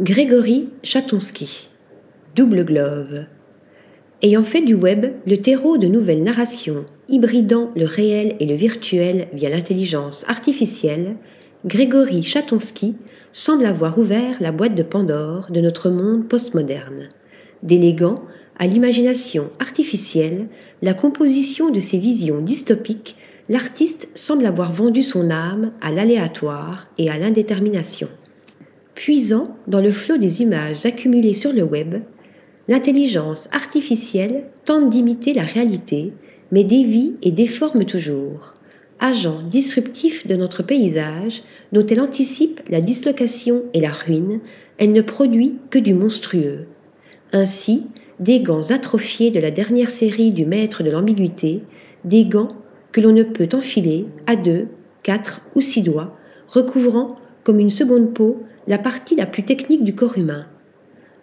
Grégory Chatonsky, Double Glove. Ayant fait du web le terreau de nouvelles narrations, hybridant le réel et le virtuel via l'intelligence artificielle, Grégory Chatonsky semble avoir ouvert la boîte de Pandore de notre monde postmoderne, déléguant à l'imagination artificielle la composition de ses visions dystopiques, l'artiste semble avoir vendu son âme à l'aléatoire et à l'indétermination. Puisant dans le flot des images accumulées sur le web, l'intelligence artificielle tente d'imiter la réalité, mais dévie et déforme toujours. Agent disruptif de notre paysage, dont elle anticipe la dislocation et la ruine, elle ne produit que du monstrueux. Ainsi, des gants atrophiés de la dernière série du maître de l'ambiguïté, des gants que l'on ne peut enfiler à deux, quatre ou six doigts, recouvrant comme une seconde peau la partie la plus technique du corps humain,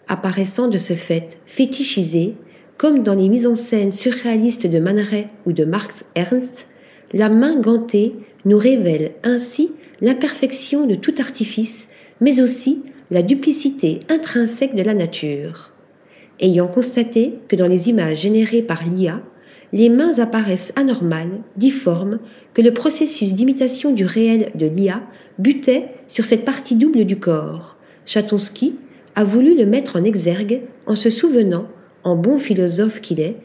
apparaissant de ce fait fétichisé, comme dans les mises en scène surréalistes de Man ou de Marx Ernst, la main gantée nous révèle ainsi l'imperfection de tout artifice, mais aussi la duplicité intrinsèque de la nature. Ayant constaté que dans les images générées par l'IA, les mains apparaissent anormales, difformes, que le processus d'imitation du réel de l'IA butait sur cette partie double du corps. Chatonsky a voulu le mettre en exergue en se souvenant, en bon philosophe qu'il est,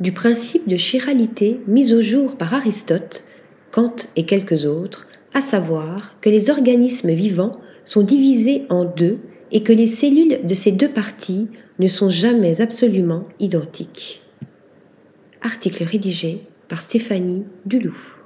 du principe de chiralité mis au jour par Aristote, Kant et quelques autres, à savoir que les organismes vivants sont divisés en deux et que les cellules de ces deux parties ne sont jamais absolument identiques. Article rédigé par Stéphanie Duloup.